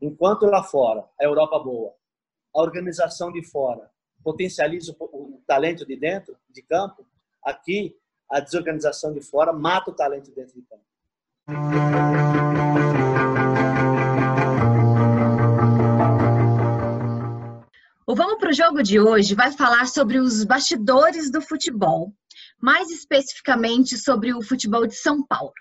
Enquanto lá fora, a Europa boa, a organização de fora potencializa o talento de dentro, de campo, aqui a desorganização de fora mata o talento dentro de campo. O Vamos para o Jogo de hoje vai falar sobre os bastidores do futebol, mais especificamente sobre o futebol de São Paulo.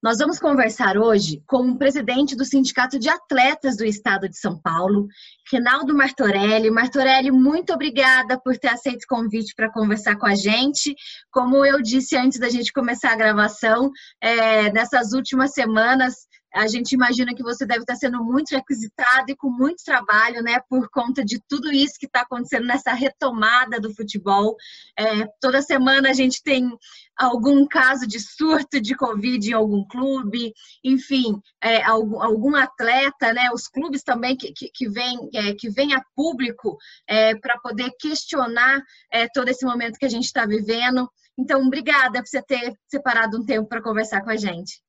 Nós vamos conversar hoje com o presidente do Sindicato de Atletas do Estado de São Paulo, Renaldo Martorelli. Martorelli, muito obrigada por ter aceito o convite para conversar com a gente. Como eu disse antes da gente começar a gravação, é, nessas últimas semanas a gente imagina que você deve estar sendo muito requisitado e com muito trabalho, né, por conta de tudo isso que está acontecendo nessa retomada do futebol. É, toda semana a gente tem algum caso de surto de Covid em algum clube, enfim, é, algum, algum, atleta, né, os clubes também que, que, que vem, é, que vem a público é, para poder questionar é, todo esse momento que a gente está vivendo. Então, obrigada por você ter separado um tempo para conversar com a gente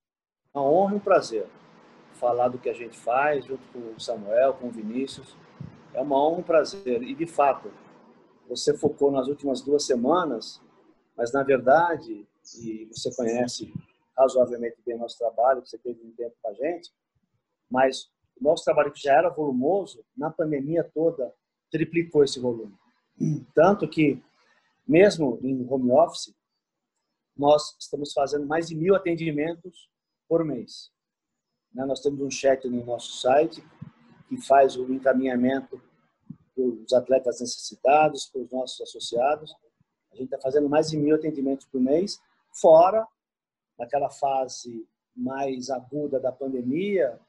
uma honra e um prazer falar do que a gente faz junto com o Samuel, com o Vinícius. É uma honra e um prazer. E, de fato, você focou nas últimas duas semanas, mas, na verdade, e você conhece razoavelmente bem o nosso trabalho, você teve um tempo com a gente, mas o nosso trabalho que já era volumoso, na pandemia toda, triplicou esse volume. Tanto que, mesmo em home office, nós estamos fazendo mais de mil atendimentos por mês. Né, nós temos um chat no nosso site que faz o encaminhamento dos atletas necessitados, para os nossos associados. A gente está fazendo mais de mil atendimentos por mês, fora naquela fase mais aguda da pandemia,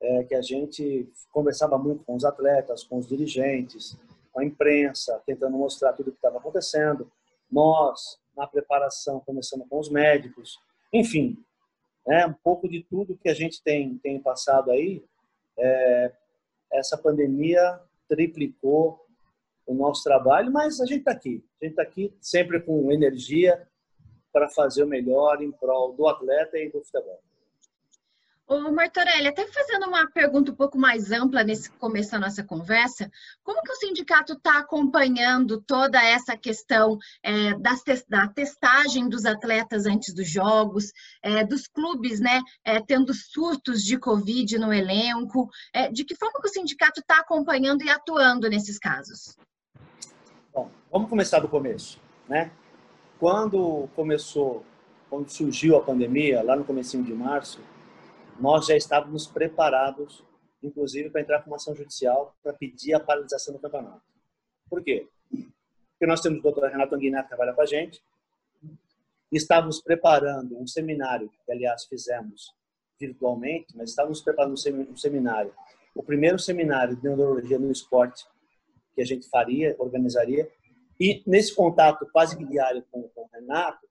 é, que a gente conversava muito com os atletas, com os dirigentes, com a imprensa, tentando mostrar tudo o que estava acontecendo. Nós, na preparação, começando com os médicos. Enfim, né? um pouco de tudo que a gente tem, tem passado aí, é, essa pandemia triplicou o nosso trabalho, mas a gente está aqui. A gente está aqui sempre com energia para fazer o melhor em prol do atleta e do futebol. Ô, Martorelli, até fazendo uma pergunta um pouco mais ampla nesse começo da nossa conversa, como que o sindicato está acompanhando toda essa questão é, das, da testagem dos atletas antes dos jogos, é, dos clubes, né, é, tendo surtos de Covid no elenco, é, de que forma que o sindicato está acompanhando e atuando nesses casos? Bom, vamos começar do começo, né? Quando começou, quando surgiu a pandemia, lá no comecinho de março, nós já estávamos preparados, inclusive, para entrar com uma ação judicial para pedir a paralisação do campeonato. Por quê? Porque nós temos o doutor Renato Anguinar que trabalha com a gente, estávamos preparando um seminário, que aliás fizemos virtualmente, mas estávamos preparando um seminário, o primeiro seminário de neurologia no esporte que a gente faria, organizaria, e nesse contato quase diário com, com o Renato,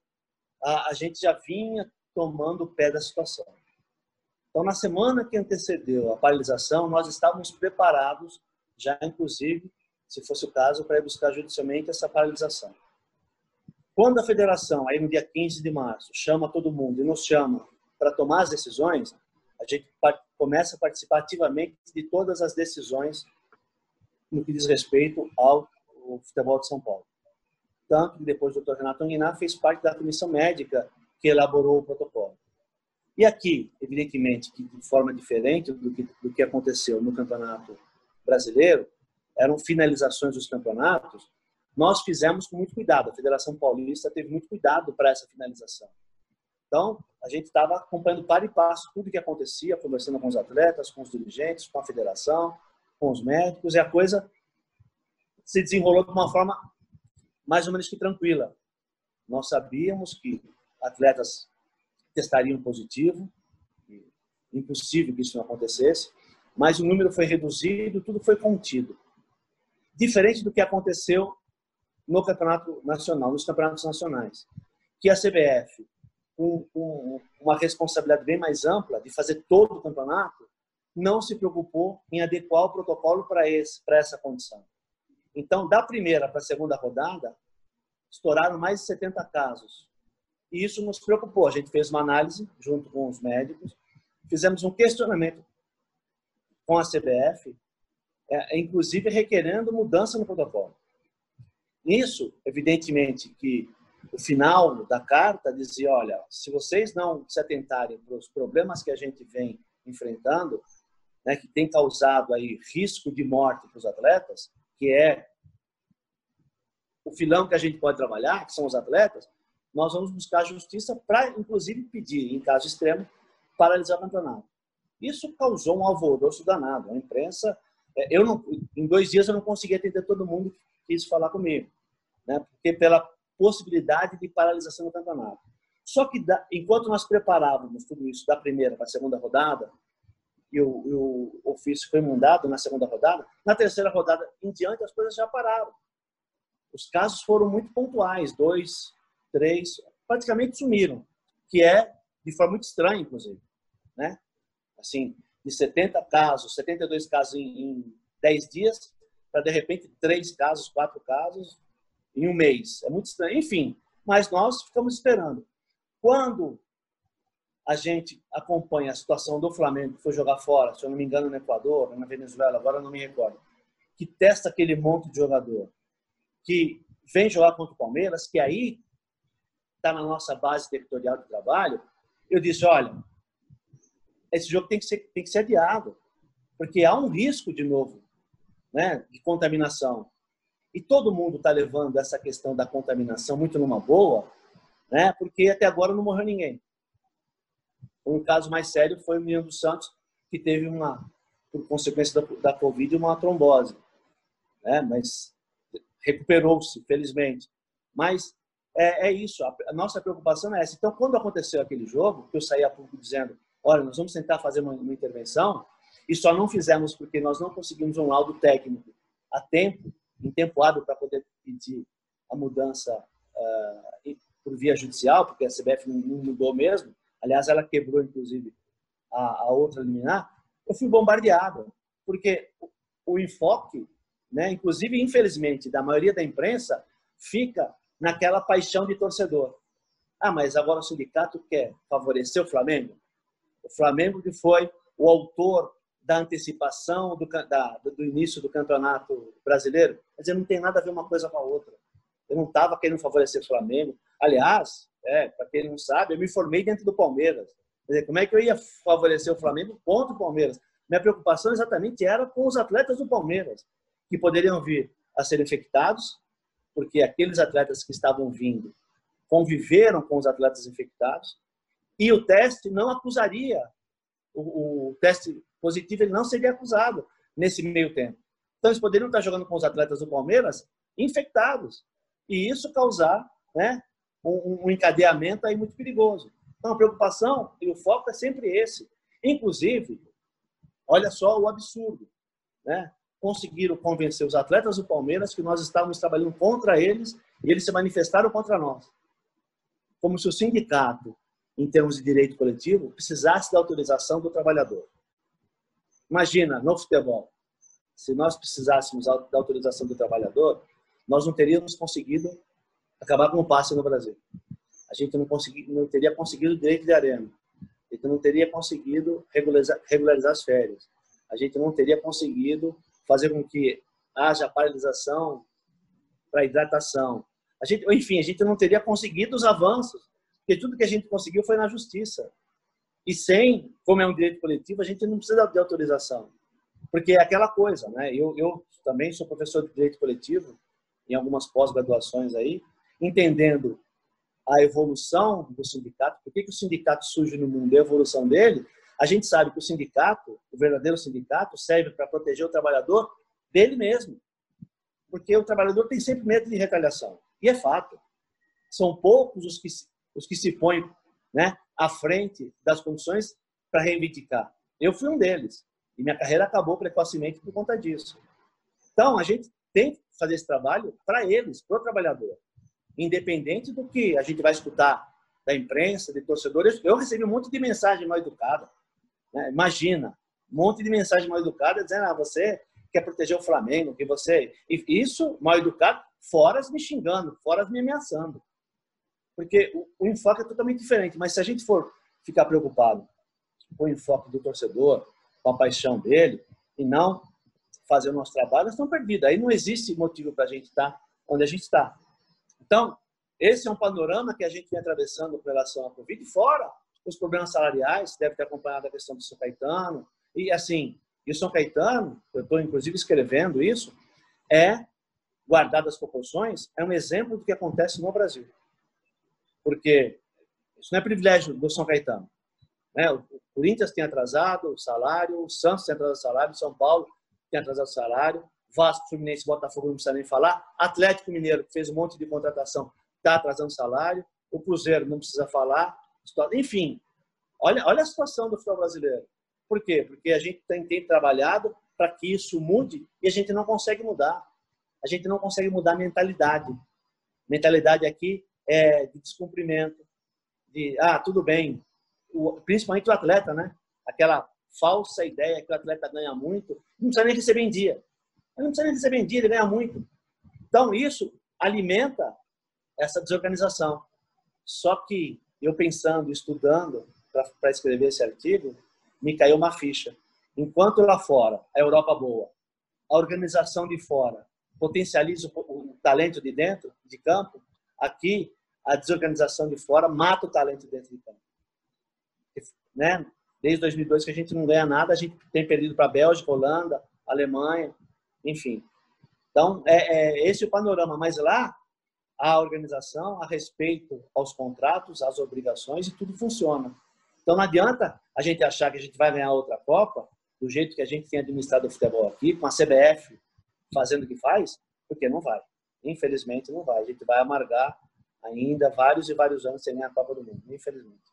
a, a gente já vinha tomando o pé da situação. Então, na semana que antecedeu a paralisação, nós estávamos preparados, já inclusive, se fosse o caso, para ir buscar judicialmente essa paralisação. Quando a federação, aí no dia 15 de março, chama todo mundo e nos chama para tomar as decisões, a gente começa a participar ativamente de todas as decisões no que diz respeito ao, futebol de São Paulo. Tanto que depois o Dr. Renato Anguinar fez parte da comissão médica que elaborou o protocolo. E aqui, evidentemente, que de forma diferente do que, do que aconteceu no Campeonato Brasileiro, eram finalizações dos campeonatos, nós fizemos com muito cuidado. A Federação Paulista teve muito cuidado para essa finalização. Então, a gente estava acompanhando para e passo tudo o que acontecia, conversando com os atletas, com os dirigentes, com a federação, com os médicos, e a coisa se desenrolou de uma forma mais ou menos que tranquila. Nós sabíamos que atletas testariam positivo, impossível que isso não acontecesse, mas o número foi reduzido, tudo foi contido. Diferente do que aconteceu no campeonato nacional, nos campeonatos nacionais, que a CBF, com, com uma responsabilidade bem mais ampla de fazer todo o campeonato, não se preocupou em adequar o protocolo para essa condição. Então, da primeira para a segunda rodada, estouraram mais de 70 casos e isso nos preocupou. A gente fez uma análise junto com os médicos, fizemos um questionamento com a CBF, é, inclusive requerendo mudança no protocolo. Isso, evidentemente, que o final da carta dizia: olha, se vocês não se atentarem para os problemas que a gente vem enfrentando, né, que tem causado aí risco de morte para os atletas, que é o filão que a gente pode trabalhar, que são os atletas, nós vamos buscar justiça para, inclusive, pedir, em caso extremo, paralisar o campeonato. Isso causou um alvoroço danado. A imprensa, é, eu não, em dois dias eu não consegui atender todo mundo que quis falar comigo, né? Porque pela possibilidade de paralisação do campeonato. Só que enquanto nós preparávamos tudo isso da primeira para a segunda rodada, e o, o ofício foi mandado na segunda rodada, na terceira rodada em diante as coisas já pararam. Os casos foram muito pontuais, dois, três, praticamente sumiram, que é de forma muito estranha, inclusive, né? Assim, de 70 casos, 72 casos em, em 10 dias, para de repente três casos, quatro casos em um mês. É muito estranho. Enfim, mas nós ficamos esperando. Quando a gente acompanha a situação do Flamengo, que foi jogar fora, se eu não me engano, no Equador, na Venezuela, agora não me recordo, que testa aquele monte de jogador, que vem jogar contra o Palmeiras, que aí está na nossa base territorial de trabalho, eu disse, olha, esse jogo tem que ser, tem que ser adiado, porque há um risco de novo né, de contaminação. E todo mundo está levando essa questão da contaminação muito numa boa, né, porque até agora não morreu ninguém. Um caso mais sério foi o menino dos Santos, que teve uma, por consequência da, da Covid, uma trombose. Né? Mas recuperou-se, felizmente. Mas é, é isso, a, nossa preocupação é essa. Então, quando aconteceu aquele jogo, que eu saí a pouco dizendo, olha, nós vamos tentar fazer uma, uma intervenção, e só não fizemos porque nós não conseguimos um laudo técnico a tempo, em tempo hábil, para poder pedir a mudança uh, por via judicial, porque a CBF não, não mudou mesmo, aliás, ela quebrou, inclusive, a, a outra liminar, eu fui bombardeado, porque o, o enfoque, né, inclusive, infelizmente, da maioria da imprensa, fica naquela paixão de torcedor. Ah, mas agora o sindicato quer favorecer o Flamengo? O Flamengo que foi o autor da antecipação do, da, do início do campeonato brasileiro. Quer dizer, não tem nada a ver uma coisa com a outra. Eu não estava querendo favorecer o Flamengo. Aliás, é, para quem não sabe, eu me formei dentro do Palmeiras. Quer dizer, como é que eu ia favorecer o Flamengo contra o Palmeiras? Minha preocupação exatamente era com os atletas do Palmeiras, que poderiam vir a ser infectados porque aqueles atletas que estavam vindo conviveram com os atletas infectados e o teste não acusaria, o, o teste positivo ele não seria acusado nesse meio tempo. Então eles poderiam estar jogando com os atletas do Palmeiras infectados e isso causar né, um, um encadeamento aí muito perigoso. Então a preocupação e o foco é sempre esse. Inclusive, olha só o absurdo, né? Conseguiram convencer os atletas do Palmeiras que nós estávamos trabalhando contra eles e eles se manifestaram contra nós. Como se o sindicato, em termos de direito coletivo, precisasse da autorização do trabalhador. Imagina, no futebol, se nós precisássemos da autorização do trabalhador, nós não teríamos conseguido acabar com o passe no Brasil. A gente não, consegui, não teria conseguido o direito de arena. A gente não teria conseguido regularizar, regularizar as férias. A gente não teria conseguido fazer com que haja paralisação para hidratação. A gente, enfim, a gente não teria conseguido os avanços, porque tudo que a gente conseguiu foi na justiça. E sem, como é um direito coletivo, a gente não precisa de autorização. Porque é aquela coisa, né? Eu, eu também sou professor de direito coletivo, em algumas pós-graduações aí, entendendo a evolução do sindicato, por que, que o sindicato surge no mundo, a evolução dele, a gente sabe que o sindicato, o verdadeiro sindicato, serve para proteger o trabalhador dele mesmo. Porque o trabalhador tem sempre medo de retaliação. E é fato. São poucos os que, os que se põem né, à frente das condições para reivindicar. Eu fui um deles. E minha carreira acabou precocemente por conta disso. Então, a gente tem que fazer esse trabalho para eles, para o trabalhador. Independente do que a gente vai escutar da imprensa, de torcedores. Eu recebi um monte de mensagem mal educada. Né? Imagina, um monte de mensagem mal educada dizendo: ah, você quer proteger o Flamengo, que você. E isso, mal educado, fora me xingando, fora me ameaçando. Porque o, o enfoque é totalmente diferente. Mas se a gente for ficar preocupado com o enfoque do torcedor, com a paixão dele, e não fazer o nosso trabalho, nós estamos perdidos. Aí não existe motivo para a gente estar onde a gente está. Então, esse é um panorama que a gente vem atravessando com relação à Covid, fora os problemas salariais, deve ter acompanhado a questão do São Caetano. E assim, e o São Caetano, eu estou inclusive escrevendo isso, é, guardado as proporções, é um exemplo do que acontece no Brasil. Porque isso não é privilégio do São Caetano. Né? O Corinthians tem atrasado o salário, o Santos tem atrasado o salário, o São Paulo tem atrasado o salário, Vasco, Fluminense, Botafogo não precisa nem falar, Atlético Mineiro, que fez um monte de contratação, está atrasando salário, o Cruzeiro não precisa falar, enfim, olha, olha a situação do futebol brasileiro. Por quê? Porque a gente tem, tem trabalhado para que isso mude e a gente não consegue mudar. A gente não consegue mudar a mentalidade. Mentalidade aqui é de descumprimento, de, ah, tudo bem, o, principalmente o atleta, né? Aquela falsa ideia que o atleta ganha muito, não precisa nem receber em dia. Ele não precisa nem receber em dia, ele ganha muito. Então, isso alimenta essa desorganização. Só que eu pensando, estudando para escrever esse artigo, me caiu uma ficha. Enquanto lá fora, a Europa boa, a organização de fora potencializa o, talento de dentro, de campo, aqui a desorganização de fora mata o talento dentro de campo. Né? Desde 2002 que a gente não ganha nada, a gente tem perdido para a Bélgica, Holanda, Alemanha, enfim. Então, é, é esse é o panorama. Mas lá, a organização, a respeito aos contratos, às obrigações e tudo funciona. Então não adianta a gente achar que a gente vai ganhar outra Copa do jeito que a gente tem administrado o futebol aqui, com a CBF fazendo o que faz, porque não vai. Infelizmente não vai. A gente vai amargar ainda vários e vários anos sem ganhar a Copa do Mundo, infelizmente.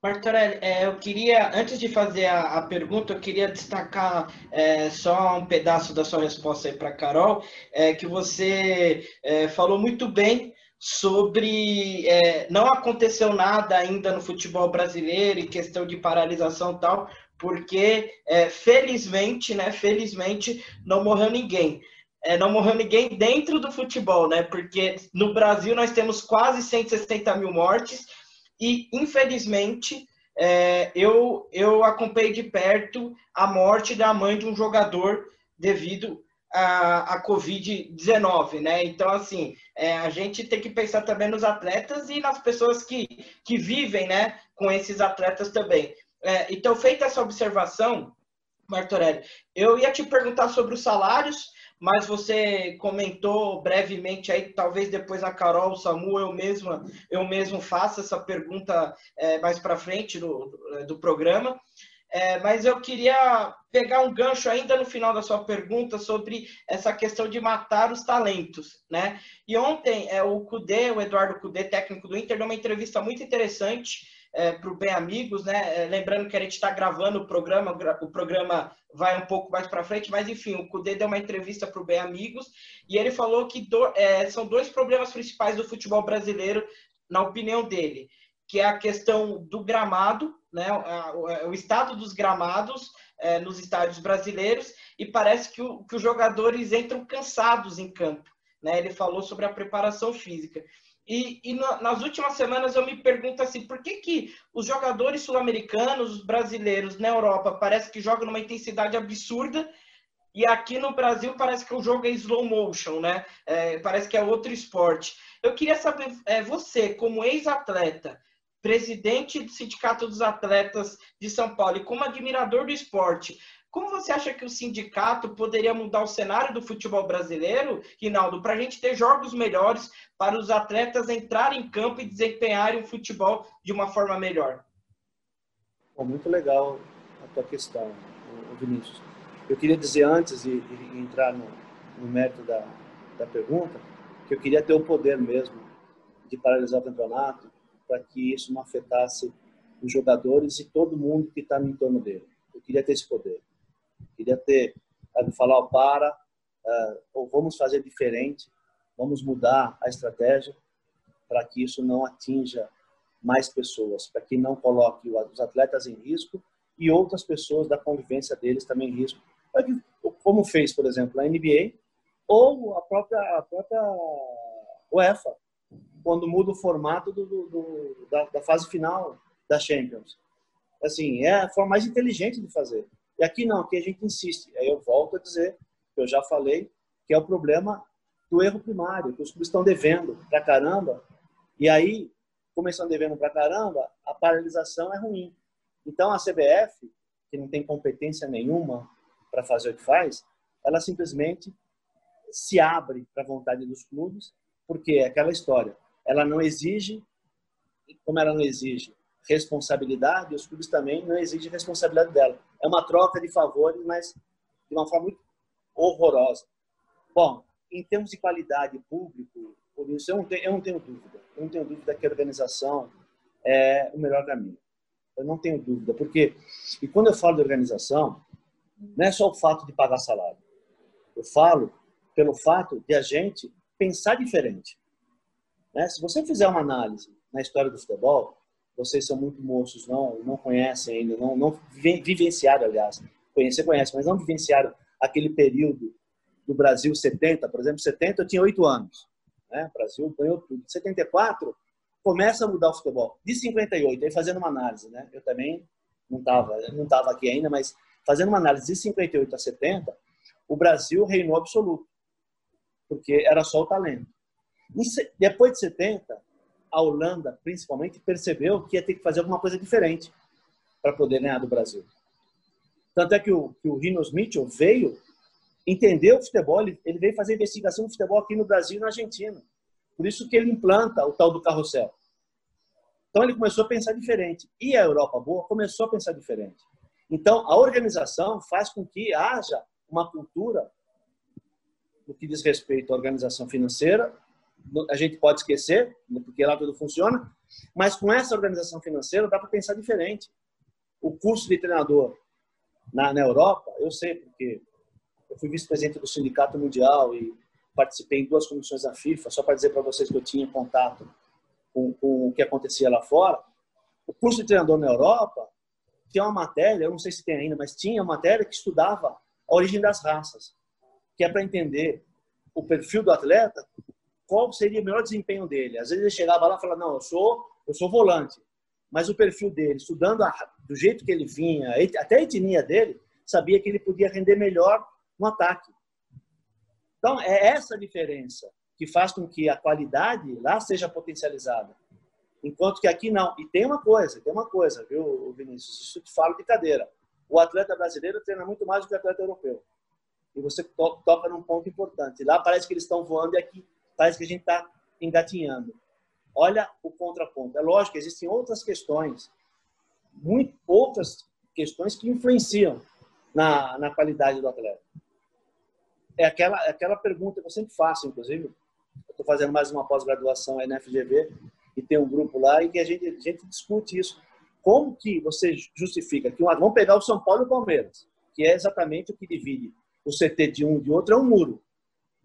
Martorelli, é, eu queria, antes de fazer a, a pergunta, eu queria destacar é, só um pedaço da sua resposta aí para Carol, é, que você é, falou muito bem sobre é, não aconteceu nada ainda no futebol brasileiro e questão de paralisação e tal, porque é, felizmente, né, felizmente não morreu ninguém. não morreu ninguém dentro do futebol, né? Porque no Brasil nós temos quase 160 mil mortes e, infelizmente, é, eu, eu acompanhei de perto a morte da mãe de um jogador devido a, a Covid-19, né? Então, assim, é, a gente tem que pensar também nos atletas e nas pessoas que, que vivem, né, com esses atletas também. É, então, feita essa observação, Martorelli, eu ia te perguntar sobre os salários, mas você comentou brevemente aí, talvez depois a Carol, o Samu, eu mesma, eu mesmo faça essa pergunta é, mais para frente do, do programa. É, mas eu queria pegar um gancho ainda no final da sua pergunta sobre essa questão de matar os talentos, né? E ontem é, o Cudê, o Eduardo Cudê, técnico do Inter, deu uma entrevista muito interessante é, para o Bem Amigos, né? É, lembrando que a gente está gravando o programa, o programa vai um pouco mais para frente, mas enfim, o Cudê deu uma entrevista para o Bem Amigos e ele falou que do, é, são dois problemas principais do futebol brasileiro, na opinião dele, que é a questão do gramado, né? O, o estado dos gramados é, nos estádios brasileiros e parece que, o, que os jogadores entram cansados em campo. Né? Ele falou sobre a preparação física. E, e nas últimas semanas eu me pergunto assim, por que, que os jogadores sul-americanos, os brasileiros na Europa, parece que jogam numa intensidade absurda e aqui no Brasil parece que o jogo é slow motion, né? É, parece que é outro esporte. Eu queria saber, é, você, como ex-atleta, presidente do Sindicato dos Atletas de São Paulo e como admirador do esporte, como você acha que o sindicato poderia mudar o cenário do futebol brasileiro, Rinaldo, para a gente ter jogos melhores, para os atletas entrarem em campo e desempenharem o futebol de uma forma melhor? Bom, muito legal a tua questão, Vinícius. Eu queria dizer antes de, entrar no, no mérito da, da pergunta, que eu queria ter o poder mesmo de paralisar o campeonato para que isso não afetasse os jogadores e todo mundo que está no entorno dele. Eu queria ter esse poder. Queria ter, sabe, falar, para, uh, ou vamos fazer diferente, vamos mudar a estratégia para que isso não atinja mais pessoas, para que não coloque os atletas em risco e outras pessoas da convivência deles também em risco. Como fez, por exemplo, a NBA ou a própria, a própria UEFA, quando muda o formato do, do, do da, da, fase final da Champions. Assim, é a forma mais inteligente de fazer. E aqui não, aqui a gente insiste. Aí eu volto a dizer, que eu já falei, que é o problema do erro primário, que os clubes estão devendo pra caramba. E aí, estão devendo pra caramba, a paralisação é ruim. Então a CBF, que não tem competência nenhuma para fazer o que faz, ela simplesmente se abre para a vontade dos clubes, porque é aquela história. Ela não exige, como ela não exige responsabilidade, os clubes também não exigem responsabilidade dela. É uma troca de favores, mas de uma forma muito horrorosa. Bom, em termos de qualidade público, por isso eu não tenho, eu não tenho dúvida. Eu não tenho dúvida que a organização é o melhor caminho. Eu não tenho dúvida, porque e quando eu falo de organização, não é só o fato de pagar salário. Eu falo pelo fato de a gente pensar diferente. Né? Se você fizer uma análise na história do futebol, vocês são muito moços, não não conhecem ainda, não, não vivenciaram, aliás, conhecer conhece, mas não vivenciaram aquele período do Brasil 70, por exemplo, 70 eu tinha oito anos, né? O Brasil ganhou tudo. 74 começa a mudar o futebol. De 58, aí fazendo uma análise, né? Eu também não estava não tava aqui ainda, mas fazendo uma análise de 58 a 70, o Brasil reinou absoluto, porque era só o talento. Depois de 70, a Holanda, principalmente, percebeu que ia ter que fazer alguma coisa diferente para poder ganhar do Brasil. Tanto é que o, que o Rinos Mitchell veio entender o futebol, ele, ele veio fazer investigação do futebol aqui no Brasil e na Argentina. Por isso que ele implanta o tal do carrossel. Então ele começou a pensar diferente. E a Europa boa começou a pensar diferente. Então, a organização faz com que haja uma cultura no que diz respeito à organização financeira. A gente pode esquecer, porque lá tudo funciona, mas com essa organização financeira dá para pensar diferente. O curso de treinador na, na Europa, eu sei porque eu fui vice-presidente do Sindicato Mundial e participei em duas comissões da FIFA, só para dizer para vocês que eu tinha contato com, com o que acontecia lá fora. O curso de treinador na Europa tinha uma matéria, eu não sei se tem ainda, mas tinha uma matéria que estudava a origem das raças, que é para entender o perfil do atleta, qual seria o melhor desempenho dele. Às vezes ele chegava lá e falava, não, eu sou, eu sou volante, mas o perfil dele, estudando a, do jeito que ele vinha, até a etnia dele, sabia que ele podia render melhor no ataque. Então, é essa diferença que faz com que a qualidade lá seja potencializada. Enquanto que aqui não. E tem uma coisa, tem uma coisa, viu, Vinícius? Isso te falo de cadeira. O atleta brasileiro treina muito mais do que o atleta europeu. E você to toca num ponto importante. Lá parece que eles estão voando e aqui parece que a gente está engatinhando. Olha o contraponto. É lógico existem outras questões, muito outras questões que influenciam na, na qualidade do atleta. É aquela, é aquela pergunta que eu sempre faço, inclusive. Estou fazendo mais uma pós-graduação aí na FGV e tem um grupo lá e que a gente, a gente discute isso. Como que você justifica que um, vamos pegar o São Paulo e o Palmeiras, que é exatamente o que divide o CT de um de outro, é um muro.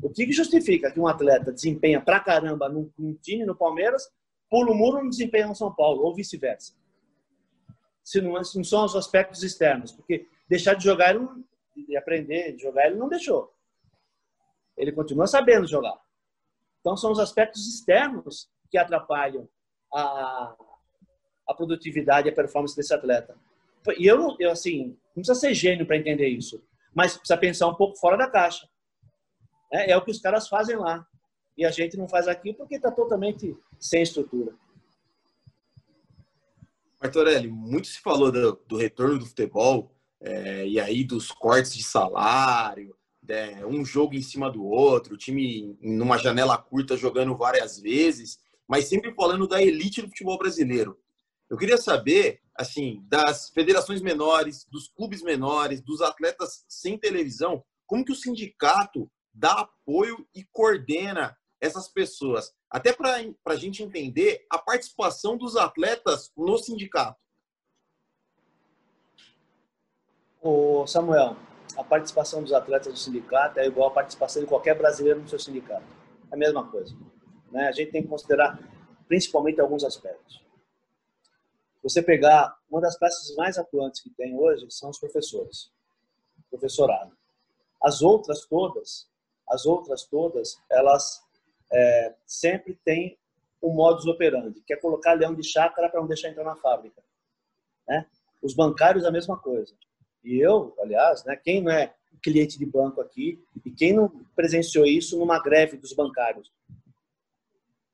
O que, que justifica que um atleta desempenha pra caramba num, num time no Palmeiras, pula o muro e não desempenha no São Paulo, ou vice-versa? Se não, se não são os aspectos externos, porque deixar de jogar e aprender de jogar ele não deixou. Ele continua sabendo jogar. Então são os aspectos externos que atrapalham a, a produtividade e a performance desse atleta. E eu, eu assim, não precisa ser gênio para entender isso, mas precisa pensar um pouco fora da caixa. É, é o que os caras fazem lá. E a gente não faz aqui porque está totalmente sem estrutura. Martorelli, muito se falou do, do retorno do futebol é, e aí dos cortes de salário, é, um jogo em cima do outro, o time numa janela curta jogando várias vezes mas sempre falando da elite do futebol brasileiro. Eu queria saber, assim, das federações menores, dos clubes menores, dos atletas sem televisão, como que o sindicato dá apoio e coordena essas pessoas, até para a gente entender a participação dos atletas no sindicato. O Samuel, a participação dos atletas no sindicato é igual a participação de qualquer brasileiro no seu sindicato. É a mesma coisa. Né? A gente tem que considerar principalmente alguns aspectos. Você pegar uma das classes mais atuantes que tem hoje são os professores, professorado. As outras todas, as outras todas, elas é, sempre têm um modus operandi, que é colocar leão de chácara para não deixar entrar na fábrica. Né? Os bancários a mesma coisa. E eu, aliás, né, quem não é cliente de banco aqui e quem não presenciou isso numa greve dos bancários?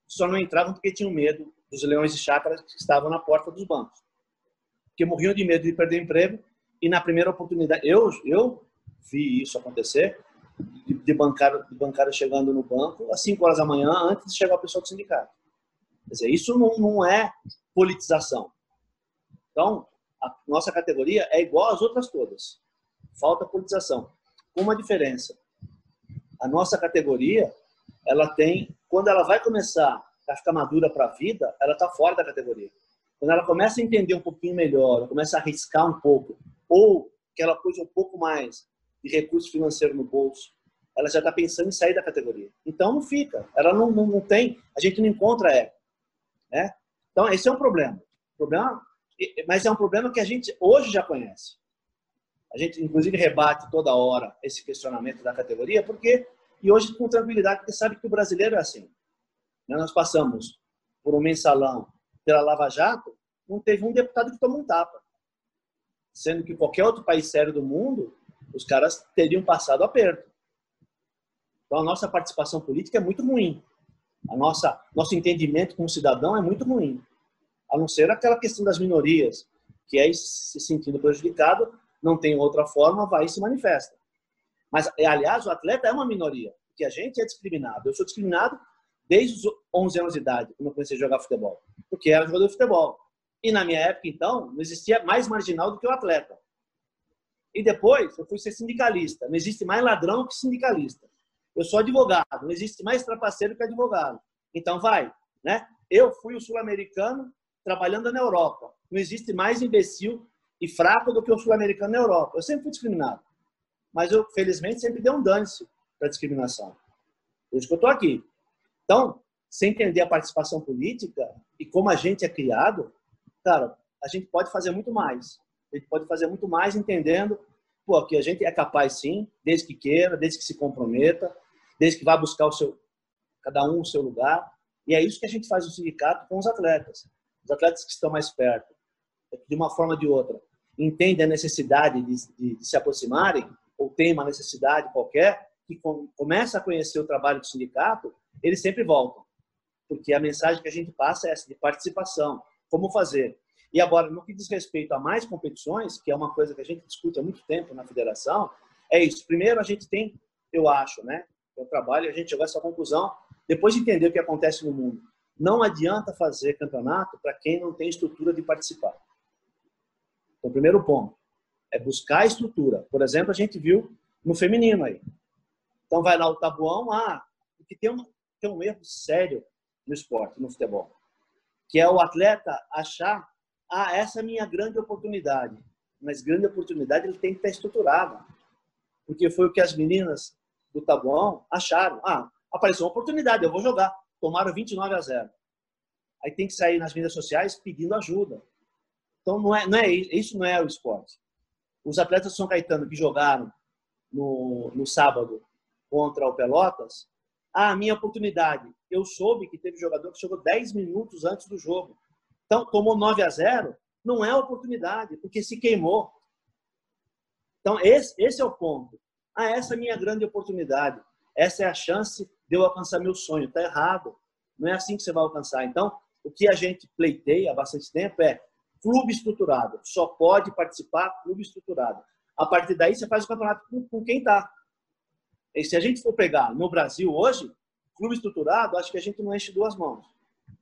Só não entravam porque tinham medo dos leões de chácara que estavam na porta dos bancos. Porque morriam de medo de perder emprego e na primeira oportunidade, eu, eu vi isso acontecer, de, de, bancário, de bancário chegando no banco às 5 horas da manhã antes de chegar o pessoal do sindicato. Quer dizer, isso não, não é politização. Então, a nossa categoria é igual às outras todas. Falta politização. Com uma diferença. A nossa categoria, ela tem, quando ela vai começar a ficar madura para a vida, ela está fora da categoria. Quando ela começa a entender um pouquinho melhor, começa a arriscar um pouco, ou que ela pôs um pouco mais de recurso financeiro no bolso, ela já está pensando em sair da categoria. Então não fica, ela não, não, não tem, a gente não encontra ela. Né? Então esse é um problema. problema mas é um problema que a gente hoje já conhece. A gente, inclusive, rebate toda hora esse questionamento da categoria, porque, e hoje com tranquilidade, porque sabe que o brasileiro é assim. Né? Nós passamos por um mensalão pela Lava Jato, não teve um deputado que tomou um tapa. Sendo que qualquer outro país sério do mundo, os caras teriam passado aperto. Então, a nossa participação política é muito ruim. A nossa nosso entendimento como cidadão é muito ruim a não ser aquela questão das minorias, que é se sentindo prejudicado, não tem outra forma, vai e se manifesta. Mas, aliás, o atleta é uma minoria, porque a gente é discriminado. Eu sou discriminado desde os 11 anos de idade, quando eu comecei a jogar futebol, porque era jogador de futebol. E na minha época, então, não existia mais marginal do que o atleta. E depois, eu fui ser sindicalista. Não existe mais ladrão que sindicalista. Eu sou advogado. Não existe mais trapaceiro que advogado. Então, vai. Né? Eu fui o sul-americano trabalhando na Europa. Não existe mais imbecil e fraco do que o sul-americano na Europa. Eu sempre fui discriminado. Mas eu, felizmente, sempre dei um dane-se para a discriminação. Por isso que eu estou aqui. Então, sem entender a participação política e como a gente é criado, cara, a gente pode fazer muito mais. A gente pode fazer muito mais entendendo pô, que a gente é capaz sim, desde que queira, desde que se comprometa, desde que vá buscar o seu, cada um o seu lugar. E é isso que a gente faz no sindicato com os atletas os atletas que estão mais perto, de uma forma ou de outra, entendem a necessidade de, de, de se aproximarem, ou tem uma necessidade qualquer, que com, começa a conhecer o trabalho do sindicato, eles sempre voltam. Porque a mensagem que a gente passa é essa, de participação, como fazer. E agora, no que diz respeito a mais competições, que é uma coisa que a gente discute há muito tempo na federação, é isso. Primeiro, a gente tem, eu acho, né? Eu trabalho, a gente chegou a essa conclusão, depois de entender o que acontece no mundo. Não adianta fazer campeonato para quem não tem estrutura de participar. Então, primeiro ponto é buscar estrutura. Por exemplo, a gente viu no feminino aí. Então, vai lá o tabuão, ah, porque tem um, tem um erro sério no esporte, no futebol, que é o atleta achar, ah, essa é a minha grande oportunidade. Mas grande oportunidade ele tem que estar estruturada. Porque foi o que as meninas do tabuão acharam. Ah, apareceu uma oportunidade, eu vou jogar tomaram 29 a 0. Aí tem que sair nas mídias sociais pedindo ajuda. Então não é, não é isso não é o esporte. Os atletas de São Caetano que jogaram no, no sábado contra o Pelotas, ah, minha oportunidade. Eu soube que teve jogador que chegou 10 minutos antes do jogo. Então, tomou 9 a 0, não é oportunidade, porque se queimou. Então, esse, esse é o ponto. Ah, essa é a minha grande oportunidade. Essa é a chance de eu alcançar meu sonho. Está errado. Não é assim que você vai alcançar. Então, o que a gente pleiteia há bastante tempo é clube estruturado. Só pode participar clube estruturado. A partir daí, você faz o campeonato com, com quem está. E se a gente for pegar no Brasil hoje, clube estruturado, acho que a gente não enche duas mãos.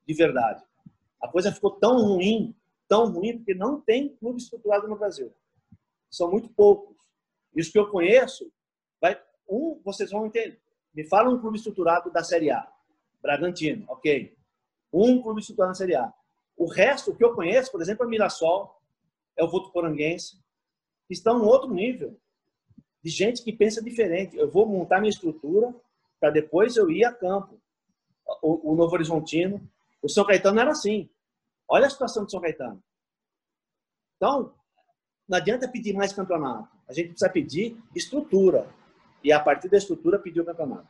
De verdade. A coisa ficou tão ruim, tão ruim, porque não tem clube estruturado no Brasil. São muito poucos. E os que eu conheço, vai, um, vocês vão entender, me fala um clube estruturado da Série A. Bragantino, ok. Um clube estruturado na Série A. O resto, o que eu conheço, por exemplo, é Mirassol, é o Votuporanguense, que estão em outro nível. De gente que pensa diferente. Eu vou montar minha estrutura para depois eu ir a campo. O, o Novo Horizontino. O São Caetano era assim. Olha a situação do São Caetano. Então, não adianta pedir mais campeonato. A gente precisa pedir estrutura e a partir da estrutura pediu o campeonato.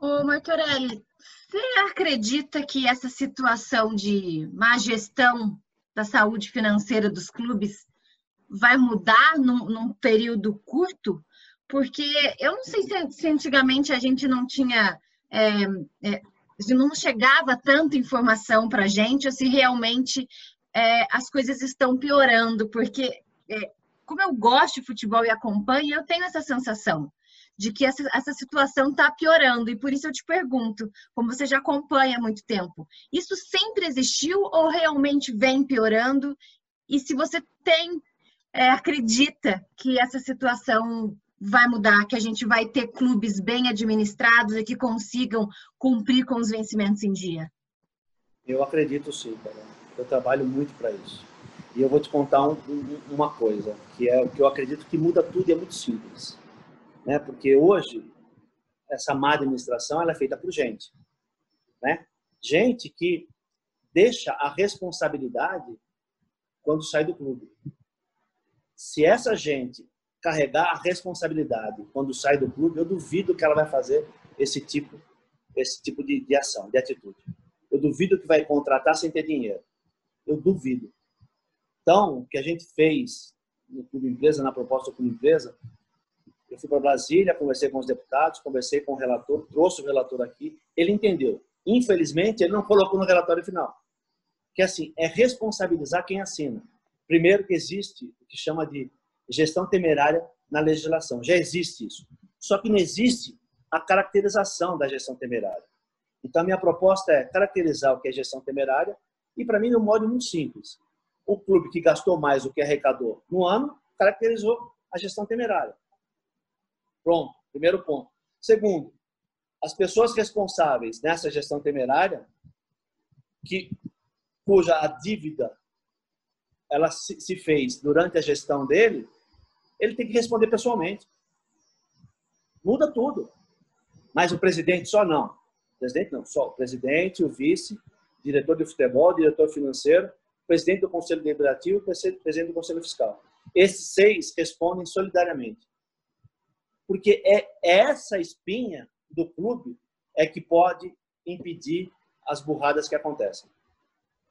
Ô Martorelli, você acredita que essa situação de má gestão da saúde financeira dos clubes vai mudar num, num período curto? Porque eu não sei se, se antigamente a gente não tinha. É, é, se não chegava tanta informação para a gente, ou se realmente é, as coisas estão piorando, porque é, como eu gosto de futebol e acompanho, eu tenho essa sensação de que essa, essa situação está piorando. E por isso eu te pergunto, como você já acompanha há muito tempo, isso sempre existiu ou realmente vem piorando? E se você tem, é, acredita que essa situação vai mudar, que a gente vai ter clubes bem administrados e que consigam cumprir com os vencimentos em dia? Eu acredito sim, cara. Eu trabalho muito para isso. E eu vou te contar um, um, uma coisa, que é o que eu acredito que muda tudo e é muito simples. Né? Porque hoje, essa má administração ela é feita por gente. Né? Gente que deixa a responsabilidade quando sai do clube. Se essa gente carregar a responsabilidade quando sai do clube, eu duvido que ela vai fazer esse tipo, esse tipo de, de ação, de atitude. Eu duvido que vai contratar sem ter dinheiro. Eu duvido. Então, o que a gente fez no Clube Empresa, na proposta do Clube Empresa, eu fui para Brasília, conversei com os deputados, conversei com o relator, trouxe o relator aqui, ele entendeu. Infelizmente, ele não colocou no relatório final. Que assim, é responsabilizar quem assina. Primeiro que existe o que chama de gestão temerária na legislação. Já existe isso. Só que não existe a caracterização da gestão temerária. Então, a minha proposta é caracterizar o que é gestão temerária e, para mim, no modo muito simples o clube que gastou mais do que arrecadou no ano caracterizou a gestão temerária. Pronto, primeiro ponto. Segundo, as pessoas responsáveis nessa gestão temerária, que, cuja a dívida ela se, se fez durante a gestão dele, ele tem que responder pessoalmente. Muda tudo. Mas o presidente só não. O presidente não, só o presidente, o vice, diretor de futebol, diretor financeiro presidente do Conselho Deliberativo e presidente do Conselho Fiscal. Esses seis respondem solidariamente. Porque é essa espinha do clube é que pode impedir as burradas que acontecem.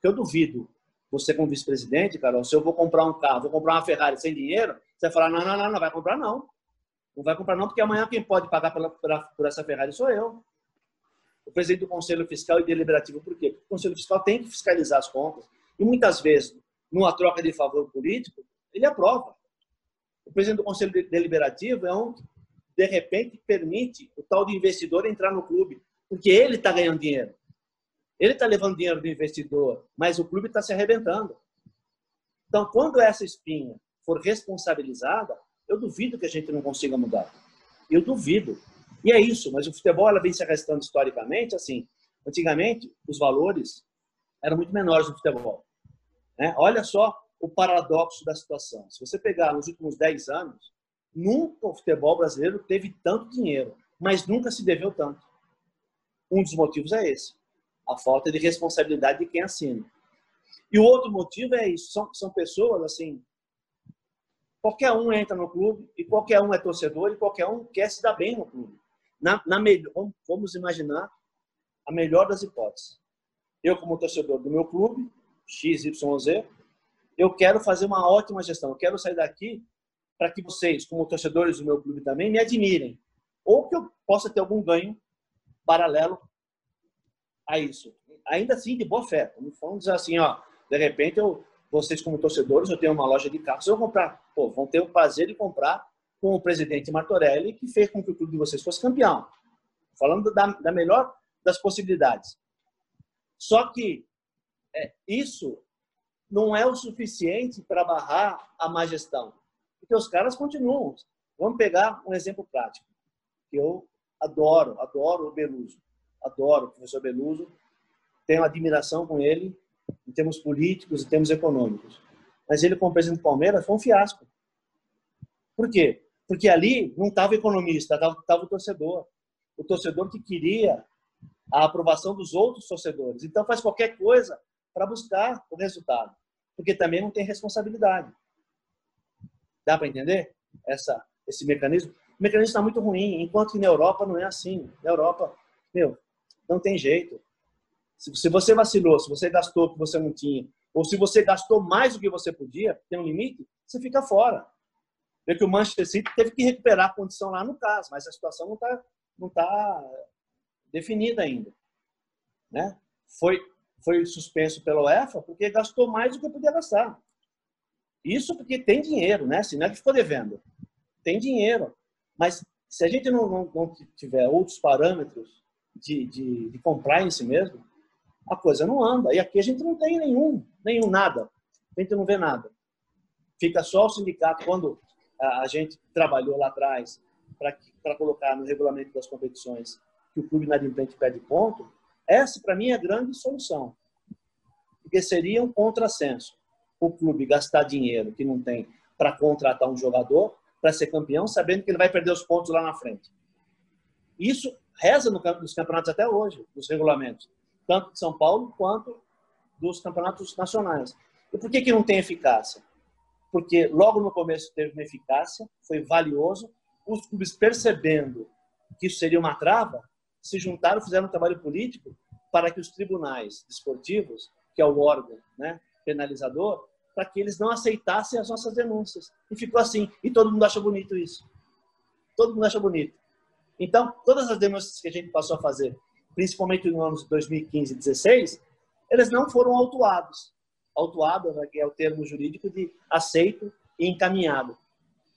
Eu duvido, você como vice-presidente, Carol, se eu vou comprar um carro, vou comprar uma Ferrari sem dinheiro, você vai falar, não, não, não, não vai comprar não. Não vai comprar não, porque amanhã quem pode pagar pela, por essa Ferrari sou eu. O presidente do Conselho Fiscal e Deliberativo, por quê? Porque o Conselho Fiscal tem que fiscalizar as contas. E muitas vezes, numa troca de favor político, ele aprova. O presidente do Conselho Deliberativo é um que, de repente, permite o tal de investidor entrar no clube, porque ele está ganhando dinheiro. Ele está levando dinheiro do investidor, mas o clube está se arrebentando. Então, quando essa espinha for responsabilizada, eu duvido que a gente não consiga mudar. Eu duvido. E é isso, mas o futebol ela vem se arrastando historicamente assim. Antigamente, os valores eram muito menores no futebol. Né? Olha só o paradoxo da situação. Se você pegar nos últimos 10 anos, nunca o futebol brasileiro teve tanto dinheiro, mas nunca se deveu tanto. Um dos motivos é esse, a falta de responsabilidade de quem assina. E o outro motivo é isso, são, são pessoas assim, qualquer um entra no clube e qualquer um é torcedor e qualquer um quer se dar bem no clube. Na, na vamos imaginar a melhor das hipóteses. Eu, como torcedor do meu clube, XYZ, eu quero fazer uma ótima gestão. Eu quero sair daqui para que vocês, como torcedores do meu clube também, me admirem. Ou que eu possa ter algum ganho paralelo a isso. Ainda assim, de boa fé. Vamos dizer assim, ó, de repente, eu, vocês como torcedores, eu tenho uma loja de carros, eu vou comprar. Pô, vão ter o prazer de comprar com o presidente Martorelli, que fez com que o clube de vocês fosse campeão. Falando da, da melhor das possibilidades. Só que é, isso não é o suficiente para barrar a má gestão. Porque os caras continuam. Vamos pegar um exemplo prático, eu adoro, adoro o Beluso. Adoro o professor Beluso. Tenho admiração com ele em termos políticos e termos econômicos. Mas ele, como presidente do Palmeiras, foi um fiasco. Por quê? Porque ali não estava economista, estava o torcedor. O torcedor que queria a aprovação dos outros torcedores. Então faz qualquer coisa para buscar o resultado, porque também não tem responsabilidade. Dá para entender essa, esse mecanismo? O mecanismo está muito ruim, enquanto que na Europa não é assim. Na Europa, meu, não tem jeito. Se, você vacilou, se você gastou o que você não tinha Ou se você gastou mais do que você podia, tem um limite, você fica fora. Vê que o Manchester City teve que recuperar a condição lá no caso, mas a situação não está não tá definida ainda. Né? Foi, foi suspenso pela UEFA porque gastou mais do que podia gastar. Isso porque tem dinheiro, né? Se não é que ficou devendo. Tem dinheiro. Mas se a gente não, não, não tiver outros parâmetros de, de, de compliance mesmo, a coisa não anda. E aqui a gente não tem nenhum, nenhum nada. A gente não vê nada. Fica só o sindicato, quando a gente trabalhou lá atrás para colocar no regulamento das competições que o clube inadimplente pede ponto, essa para mim é a grande solução. Porque seria um contrassenso o clube gastar dinheiro que não tem para contratar um jogador para ser campeão, sabendo que ele vai perder os pontos lá na frente. Isso reza nos campeonatos até hoje, nos regulamentos, tanto de São Paulo quanto dos campeonatos nacionais. E por que, que não tem eficácia? porque logo no começo teve uma eficácia, foi valioso. Os clubes percebendo que isso seria uma trava, se juntaram, fizeram um trabalho político para que os tribunais esportivos, que é o órgão né, penalizador, para que eles não aceitassem as nossas denúncias. E ficou assim. E todo mundo acha bonito isso. Todo mundo acha bonito. Então, todas as denúncias que a gente passou a fazer, principalmente no ano de 2015 e 2016, eles não foram autuados autuado, né, que é o termo jurídico de aceito e encaminhado.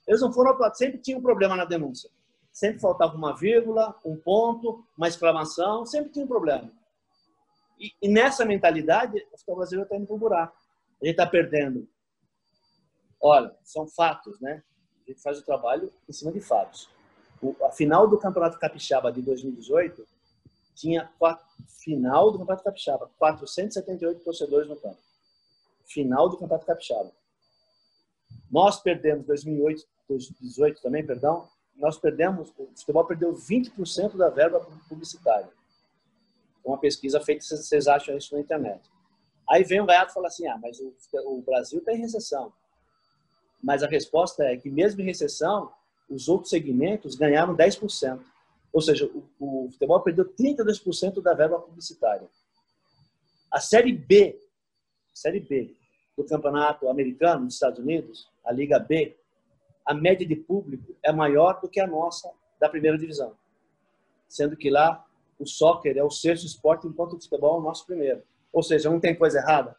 Eles não foram autuados, sempre tinha um problema na denúncia. Sempre faltava uma vírgula, um ponto, uma exclamação, sempre tinha um problema. E, e nessa mentalidade, o futebol brasileiro está indo para o buraco. A gente está perdendo. Olha, são fatos, né? A gente faz o trabalho em cima de fatos. A final do Campeonato Capixaba de 2018 tinha final do Campeonato Capixaba, 478 torcedores no campo final do Campeonato Capixaba. Nós perdemos 2008, 2018 também, perdão, nós perdemos, o futebol perdeu 20% da verba publicitária. Uma pesquisa feita, vocês acham isso na internet. Aí vem um gaiato e fala assim, ah, mas o, o Brasil está em recessão. Mas a resposta é que mesmo em recessão, os outros segmentos ganharam 10%. Ou seja, o, o futebol perdeu 32% da verba publicitária. A Série B, Série B, do campeonato americano dos Estados Unidos, a Liga B, a média de público é maior do que a nossa da primeira divisão. Sendo que lá o soccer é o sexto esporte, enquanto o futebol é o nosso primeiro. Ou seja, não tem coisa errada?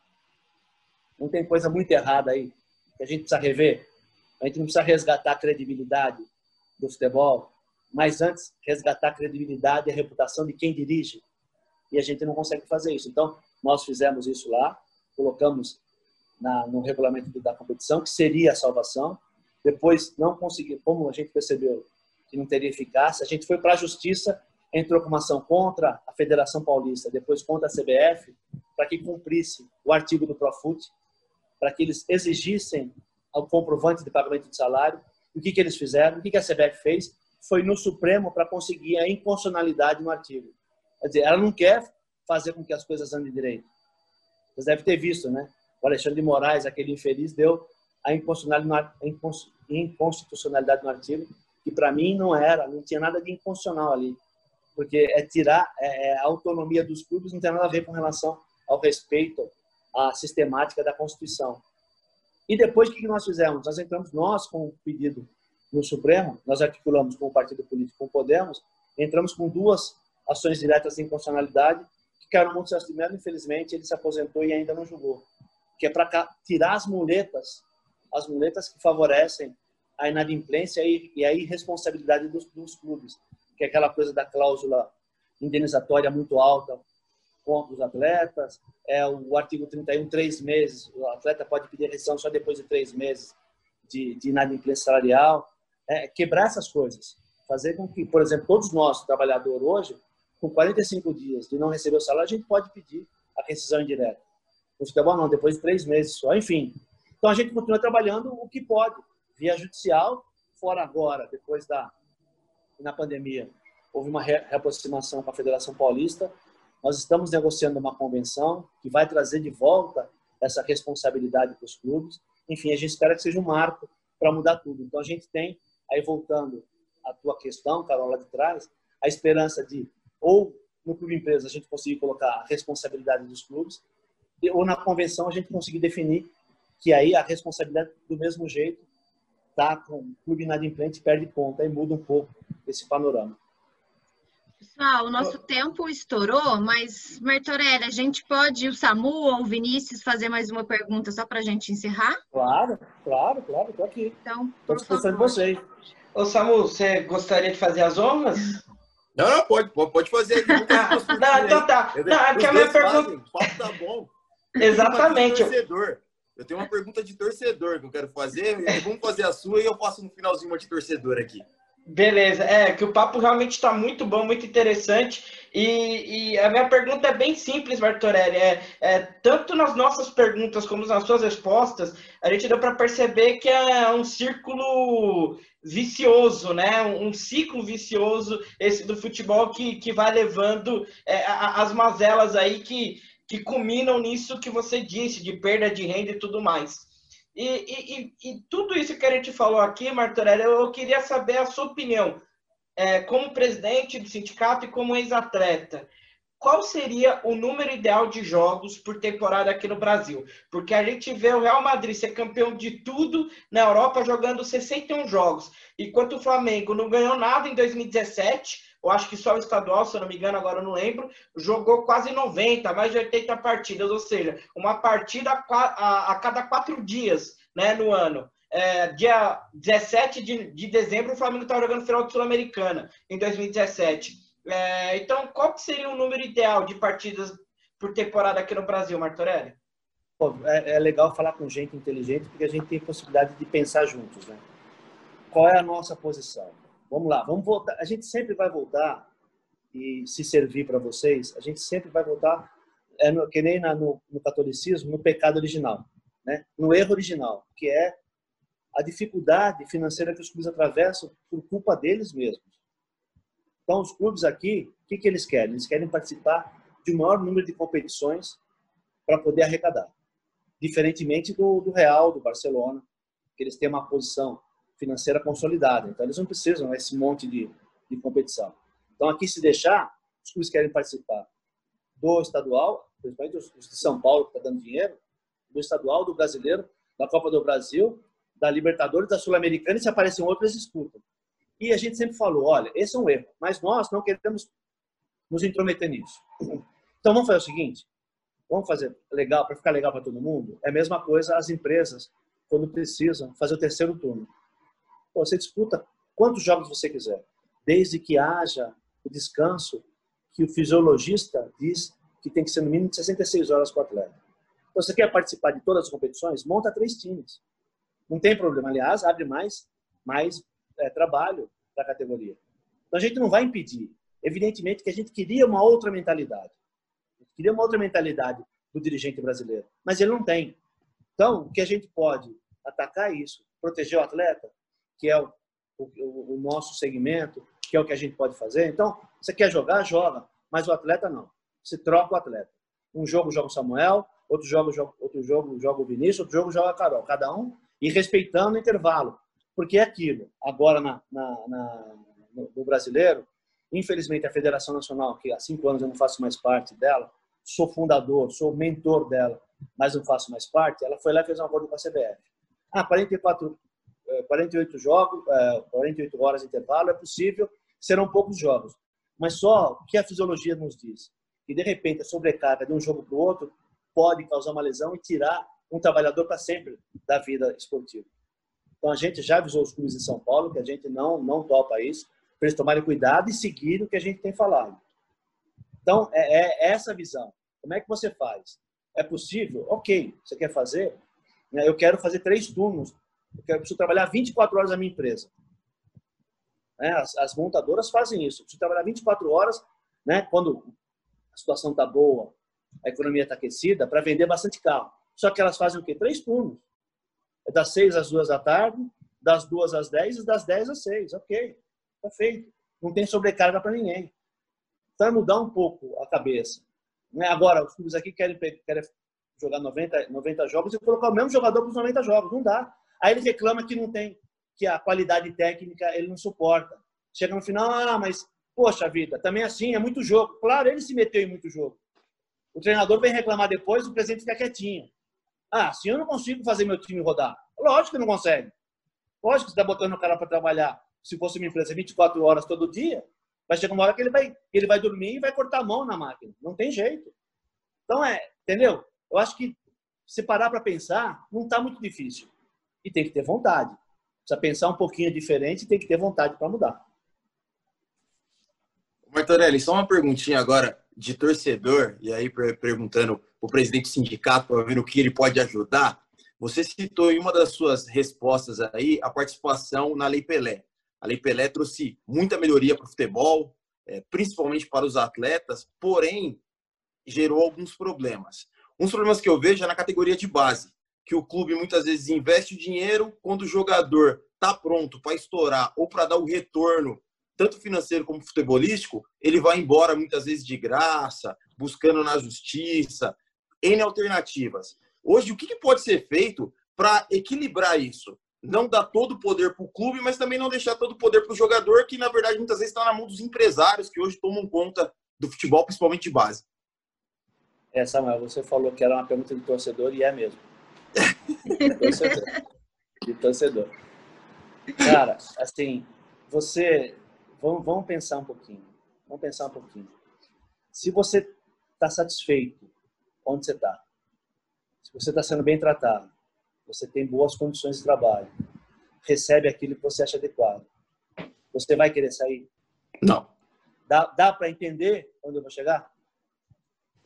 Não tem coisa muito errada aí que a gente precisa rever? A gente não precisa resgatar a credibilidade do futebol, mas antes resgatar a credibilidade e a reputação de quem dirige. E a gente não consegue fazer isso. Então, nós fizemos isso lá, colocamos na, no regulamento da competição, que seria a salvação. Depois, não conseguiu, como a gente percebeu que não teria eficácia, a gente foi para a justiça, entrou com uma ação contra a Federação Paulista, depois contra a CBF, para que cumprisse o artigo do Profut, para que eles exigissem o comprovante de pagamento de salário. O que, que eles fizeram? O que, que a CBF fez? Foi no Supremo para conseguir a inconstitucionalidade no artigo. Quer dizer, ela não quer fazer com que as coisas andem direito. Vocês devem ter visto, né? o Alexandre de Moraes, aquele infeliz, deu a inconstitucionalidade no artigo, que para mim não era, não tinha nada de inconstitucional ali, porque é tirar é, é, a autonomia dos clubes, não tem nada a ver com relação ao respeito à sistemática da Constituição. E depois, o que nós fizemos? Nós entramos, nós, com o pedido no Supremo, nós articulamos com o partido político, com o Podemos, entramos com duas ações diretas de inconstitucionalidade, que Carlos Montes Mello, infelizmente, ele se aposentou e ainda não julgou que é para tirar as muletas, as muletas que favorecem a inadimplência e, e a irresponsabilidade dos, dos, clubes, que é aquela coisa da cláusula indenizatória muito alta contra os atletas, é o artigo 31, três meses, o atleta pode pedir rescisão só depois de três meses de, de inadimplência salarial, é, quebrar essas coisas, fazer com que, por exemplo, todos nós, trabalhadores hoje, com 45 dias de não receber o salário, a gente pode pedir a rescisão indireta. No futebol não, depois de três meses só. Enfim, então a gente continua trabalhando o que pode, via judicial, fora agora, depois da na pandemia, houve uma reaproximação com a Federação Paulista. Nós estamos negociando uma convenção que vai trazer de volta essa responsabilidade para os clubes. Enfim, a gente espera que seja um marco para mudar tudo. Então a gente tem, aí voltando à tua questão, Carol, lá de trás, a esperança de, ou no clube empresa, a gente conseguir colocar a responsabilidade dos clubes, ou na convenção a gente conseguir definir que aí a responsabilidade do mesmo jeito tá com o clube inadimplente perde ponto, aí muda um pouco esse panorama. Pessoal, o nosso tempo estourou, mas, Martorelli, a gente pode, o Samu ou o Vinícius, fazer mais uma pergunta só para a gente encerrar? Claro, claro, claro, estou aqui. Então, estou disposto de vocês. Ô, Samu, você gostaria de fazer as honras? Não, não, pode, pode fazer. não, então tá. Não, é que a minha pergunta... O papo tá bom. Exatamente. Eu tenho, eu tenho uma pergunta de torcedor que eu quero fazer. Vamos fazer a sua e eu faço no finalzinho uma de torcedor aqui. Beleza, é que o papo realmente está muito bom, muito interessante. E, e, a minha pergunta é bem simples, Martorelli. É, é, tanto nas nossas perguntas como nas suas respostas, a gente deu para perceber que é um círculo vicioso, né? Um, um, ciclo vicioso esse do futebol que, que vai levando é, as mazelas aí que, que culminam nisso que você disse, de perda de renda e tudo mais. E, e, e, tudo isso que a gente falou aqui, Martorelli, eu queria saber a sua opinião, é, como presidente do sindicato e como ex-atleta. Qual seria o número ideal de jogos por temporada aqui no Brasil? Porque a gente vê o Real Madrid ser campeão de tudo na Europa jogando 61 jogos, enquanto o Flamengo não ganhou nada em 2017 eu acho que só o estadual, se eu não me engano, agora eu não lembro, jogou quase 90, mais de 80 partidas, ou seja, uma partida a, a cada quatro dias né, no ano. É, dia 17 de, de dezembro, o Flamengo estava jogando final de Sul-Americana, em 2017. É, então, qual seria o número ideal de partidas por temporada aqui no Brasil, Martorelli? É, é legal falar com gente inteligente, porque a gente tem possibilidade de pensar juntos. Né? Qual é a nossa posição? Vamos lá, vamos voltar. A gente sempre vai voltar e se servir para vocês. A gente sempre vai voltar, é no, que nem na, no, no, catolicismo, no pecado original, né? No erro original, que é a dificuldade financeira que os clubes atravessam por culpa deles mesmos. Então, os clubes aqui, o que, que eles querem? Eles querem participar de um maior número de competições para poder arrecadar. Diferentemente do, do Real, do Barcelona, que eles têm uma posição financeira consolidada. Então, eles não precisam desse monte de, de competição. Então, aqui, se deixar, os clubes querem participar do estadual, principalmente os de São Paulo, que está dando dinheiro, do estadual, do brasileiro, da Copa do Brasil, da Libertadores, da Sul-Americana, e se aparecem outros, eles disputam. E a gente sempre falou, olha, esse é um erro, mas nós não queremos nos intrometer nisso. Então, vamos fazer o seguinte, vamos fazer legal, para ficar legal para todo mundo, é a mesma coisa as empresas, quando precisam, fazer o terceiro turno. Você disputa quantos jogos você quiser, desde que haja o descanso que o fisiologista diz que tem que ser no mínimo de 66 horas com o atleta. Então, você quer participar de todas as competições? Monta três times. Não tem problema. Aliás, abre mais, mais é, trabalho para a categoria. Então, a gente não vai impedir. Evidentemente que a gente queria uma outra mentalidade. Queria uma outra mentalidade do dirigente brasileiro. Mas ele não tem. Então, o que a gente pode atacar é isso. Proteger o atleta? Que é o, o, o nosso segmento, que é o que a gente pode fazer. Então, você quer jogar, joga, mas o atleta não. Você troca o atleta. Um jogo joga o Samuel, outro jogo joga, outro jogo joga o Vinícius, outro jogo joga a Carol. Cada um e respeitando o intervalo. Porque é aquilo. Agora, na, na, na no brasileiro, infelizmente, a Federação Nacional, que há cinco anos eu não faço mais parte dela, sou fundador, sou mentor dela, mas não faço mais parte, ela foi lá e fez um acordo com a CBF. Ah, 44 48 jogos, 48 horas de intervalo é possível, serão poucos jogos. Mas só o que a fisiologia nos diz, que de repente a sobrecarga de um jogo para o outro pode causar uma lesão e tirar um trabalhador para sempre da vida esportiva. Então a gente já avisou os clubes de São Paulo que a gente não não topa isso, para eles tomarem cuidado e seguir o que a gente tem falado. Então é, é essa visão. Como é que você faz? É possível? Ok, você quer fazer? Eu quero fazer três turnos eu preciso trabalhar 24 horas na minha empresa. Né? As, as, montadoras fazem isso. Eu preciso trabalhar 24 horas, né? quando a situação está boa, a economia está aquecida, para vender bastante carro. Só que elas fazem o quê? Três turnos. É das 6 às 2 da tarde, das 2 às 10 e das 10 às 6. Ok, está feito. Não tem sobrecarga para ninguém. Então é mudar um pouco a cabeça. Né? Agora, os clubes aqui querem, querem jogar 90, 90 jogos e colocar o mesmo jogador para os 90 jogos. Não dá. Aí ele reclama que não tem, que a qualidade técnica ele não suporta. Chega no final, ah, mas poxa vida, também assim, é muito jogo. Claro, ele se meteu em muito jogo. O treinador vem reclamar depois, o presidente fica quietinho. Ah, se eu não consigo fazer meu time rodar. Lógico que não consegue. Lógico que você está botando o cara para trabalhar. Se fosse uma empresa 24 horas todo dia, vai chegar uma hora que ele vai, ele vai dormir e vai cortar a mão na máquina. Não tem jeito. Então, é, entendeu? Eu acho que se parar para pensar, não está muito difícil. E tem que ter vontade. Precisa pensar um pouquinho diferente e tem que ter vontade para mudar. Martorelli, só uma perguntinha agora de torcedor, e aí perguntando o presidente do sindicato para ver o que ele pode ajudar. Você citou em uma das suas respostas aí a participação na Lei Pelé. A Lei Pelé trouxe muita melhoria para o futebol, é, principalmente para os atletas, porém gerou alguns problemas. Dos problemas que eu vejo é na categoria de base, que o clube muitas vezes investe o dinheiro quando o jogador está pronto para estourar ou para dar o retorno, tanto financeiro como futebolístico, ele vai embora muitas vezes de graça, buscando na justiça, N alternativas. Hoje, o que pode ser feito para equilibrar isso? Não dar todo o poder para o clube, mas também não deixar todo o poder para o jogador, que na verdade muitas vezes está na mão dos empresários que hoje tomam conta do futebol, principalmente de base. É, Samuel, você falou que era uma pergunta de torcedor e é mesmo. De torcedor. De torcedor. Cara, assim, você. Vamos, vamos pensar um pouquinho. Vamos pensar um pouquinho. Se você está satisfeito onde você está, se você está sendo bem tratado, você tem boas condições de trabalho, recebe aquilo que você acha adequado, você vai querer sair? Não. Dá, dá para entender onde eu vou chegar?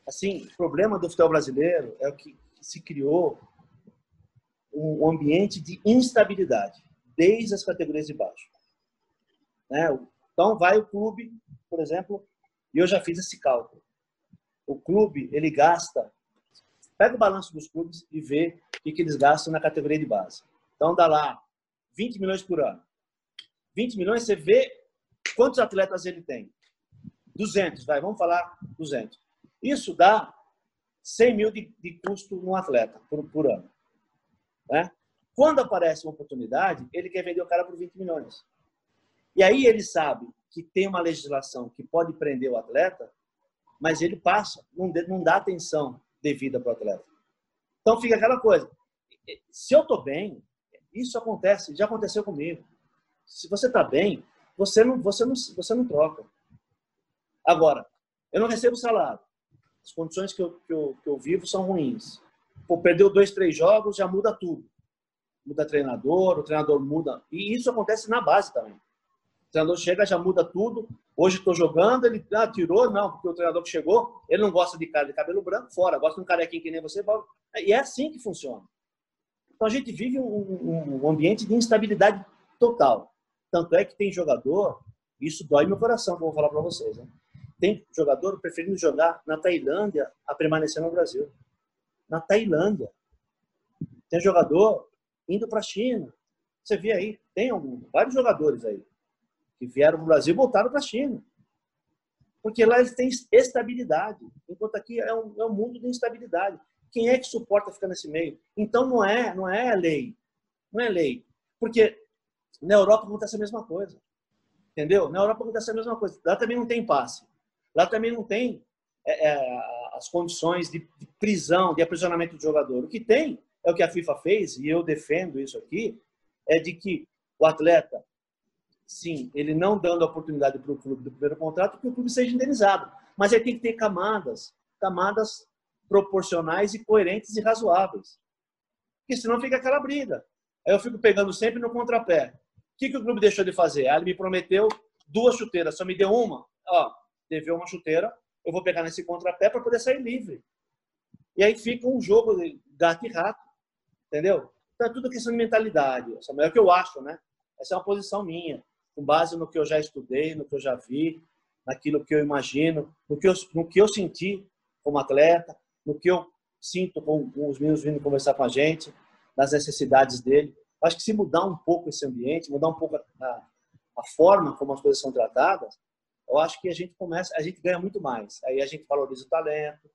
assim, o problema do futebol brasileiro é o que se criou um ambiente de instabilidade desde as categorias de baixo. Né? Então vai o clube, por exemplo, e eu já fiz esse cálculo. O clube ele gasta, pega o balanço dos clubes e vê o que, eles gastam na categoria de base. Então dá lá 20 milhões por ano. 20 milhões você vê quantos atletas ele tem. 200, vai, vamos falar 200. Isso dá 100 mil de, de custo no atleta por, por ano. Né? Quando aparece uma oportunidade, ele quer vender o cara por 20 milhões. E aí ele sabe que tem uma legislação que pode prender o atleta, mas ele passa, não, dá atenção devida para o atleta. Então fica aquela coisa. Se eu estou bem, isso acontece, já aconteceu comigo. Se você está bem, você não, você, não, você não troca. Agora, eu não recebo salário as condições que eu, que eu, que eu vivo são ruins. Pô, perdeu dois, três jogos, já muda tudo. Muda treinador, o treinador muda. E isso acontece na base também. O treinador chega, já muda tudo. Hoje estou jogando, ele ah, tirou, não, porque o treinador que chegou, ele não gosta de cara de cabelo branco, fora, gosta de um carequinho que nem você. E é assim que funciona. Então a gente vive um, um ambiente de instabilidade total. Tanto é que tem jogador, isso dói meu coração, vou falar para vocês. Né? Tem jogador preferindo jogar na Tailândia a permanecer no Brasil. Na Tailândia. Tem jogador indo para a China. Você vê aí, tem algum, vários jogadores aí que vieram para o Brasil e voltaram para a China. Porque lá eles têm estabilidade, enquanto aqui é um, é um mundo de instabilidade. Quem é que suporta ficar nesse meio? Então não é, não é lei. Não é lei. Porque na Europa acontece a mesma coisa. Entendeu? Na Europa acontece a mesma coisa. Lá também não tem passe. Lá também não tem é, é, as condições de, prisão, de aprisionamento do jogador. O que tem é o que a FIFA fez, e eu defendo isso aqui, é de que o atleta, sim, ele não dando oportunidade para o clube do primeiro contrato, que o clube seja indenizado. Mas ele tem que ter camadas, camadas proporcionais e coerentes e razoáveis. Porque senão fica aquela briga. Aí eu fico pegando sempre no contrapé. O que, que o clube deixou de fazer? Ah, ele me prometeu duas chuteiras, só me deu uma. Ó, deveu uma chuteira, eu vou pegar nesse contrapé para poder sair livre. E aí fica um jogo de gato e rato, entendeu? Então é tudo questão de mentalidade. É o que eu acho, né? Essa é uma posição minha, com base no que eu já estudei, no que eu já vi, naquilo que eu imagino, no que eu, no que eu senti como atleta, no que eu sinto com, com os meninos vindo conversar com a gente, nas necessidades dele. Acho que se mudar um pouco esse ambiente, mudar um pouco a, a forma como as coisas são tratadas, eu acho que a gente começa, a gente ganha muito mais. Aí a gente valoriza o talento,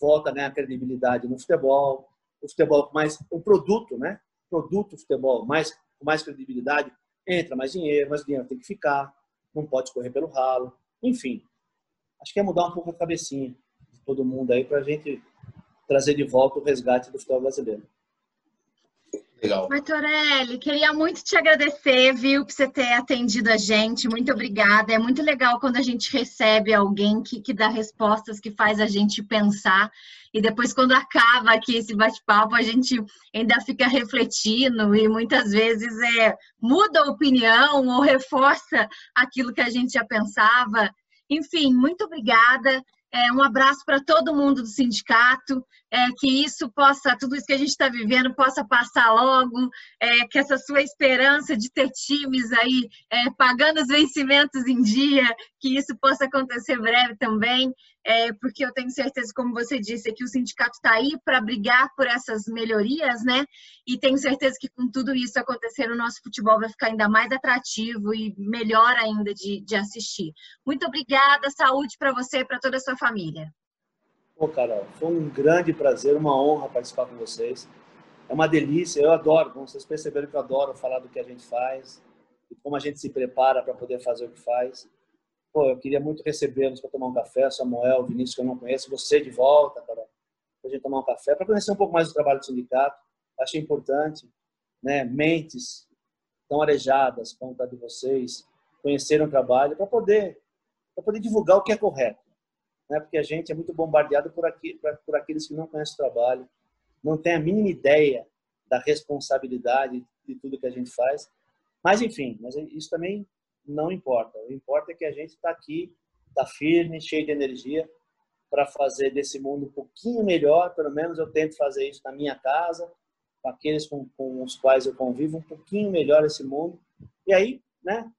volta né, a credibilidade no futebol, o futebol mais o produto, né? Produto futebol mais com mais credibilidade, entra mais dinheiro, mais dinheiro tem que ficar, não pode correr pelo ralo, enfim. Acho que é mudar um pouco a cabecinha de todo mundo aí para a gente trazer de volta o resgate do futebol brasileiro. Legal. Martorelli, queria muito te agradecer, viu, por você ter atendido a gente. Muito obrigada. É muito legal quando a gente recebe alguém que, que dá respostas, que faz a gente pensar. E depois, quando acaba aqui esse bate-papo, a gente ainda fica refletindo e muitas vezes é, muda a opinião ou reforça aquilo que a gente já pensava. Enfim, muito obrigada. É, um abraço para todo mundo do sindicato, é, que isso possa, tudo isso que a gente está vivendo, possa passar logo, é, que essa sua esperança de ter times aí é, pagando os vencimentos em dia, que isso possa acontecer breve também, é, porque eu tenho certeza, como você disse, que o sindicato está aí para brigar por essas melhorias, né? E tenho certeza que com tudo isso acontecer, o nosso futebol vai ficar ainda mais atrativo e melhor ainda de, de assistir. Muito obrigada, saúde para você e para toda a sua família. Pô, Carol, foi um grande prazer, uma honra participar com vocês. É uma delícia, eu adoro, como vocês perceberam que eu adoro falar do que a gente faz e como a gente se prepara para poder fazer o que faz. Pô, eu queria muito recebê-los para tomar um café, Samuel, Vinícius, que eu não conheço, você de volta, para a gente tomar um café, para conhecer um pouco mais do trabalho do sindicato. Achei importante, né? Mentes tão arejadas quanto a de vocês, conheceram o trabalho para poder, poder divulgar o que é correto né? porque a gente é muito bombardeado por, aqui, por aqueles que não conhecem o trabalho, não tem a mínima ideia da responsabilidade de tudo que a gente faz. Mas, enfim, mas isso também não importa. O que importa é que a gente está aqui, está firme, cheio de energia para fazer desse mundo um pouquinho melhor. Pelo menos eu tento fazer isso na minha casa, com aqueles com, com os quais eu convivo, um pouquinho melhor esse mundo. E aí, né,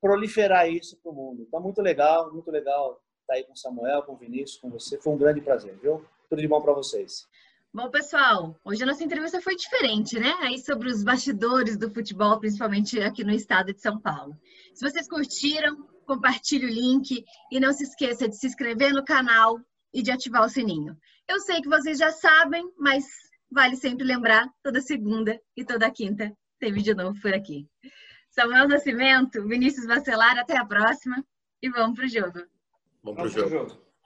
proliferar isso para o mundo. Então, muito legal, muito legal estar tá aí com o Samuel, com o Vinícius, com você. Foi um grande prazer, viu? Tudo de bom para vocês. Bom, pessoal, hoje a nossa entrevista foi diferente, né? Aí sobre os bastidores do futebol, principalmente aqui no estado de São Paulo. Se vocês curtiram, compartilhe o link e não se esqueça de se inscrever no canal e de ativar o sininho. Eu sei que vocês já sabem, mas vale sempre lembrar, toda segunda e toda quinta tem vídeo novo por aqui. Samuel Nascimento, Vinícius Vacelar, até a próxima e vamos pro jogo. Vamos pro jogo.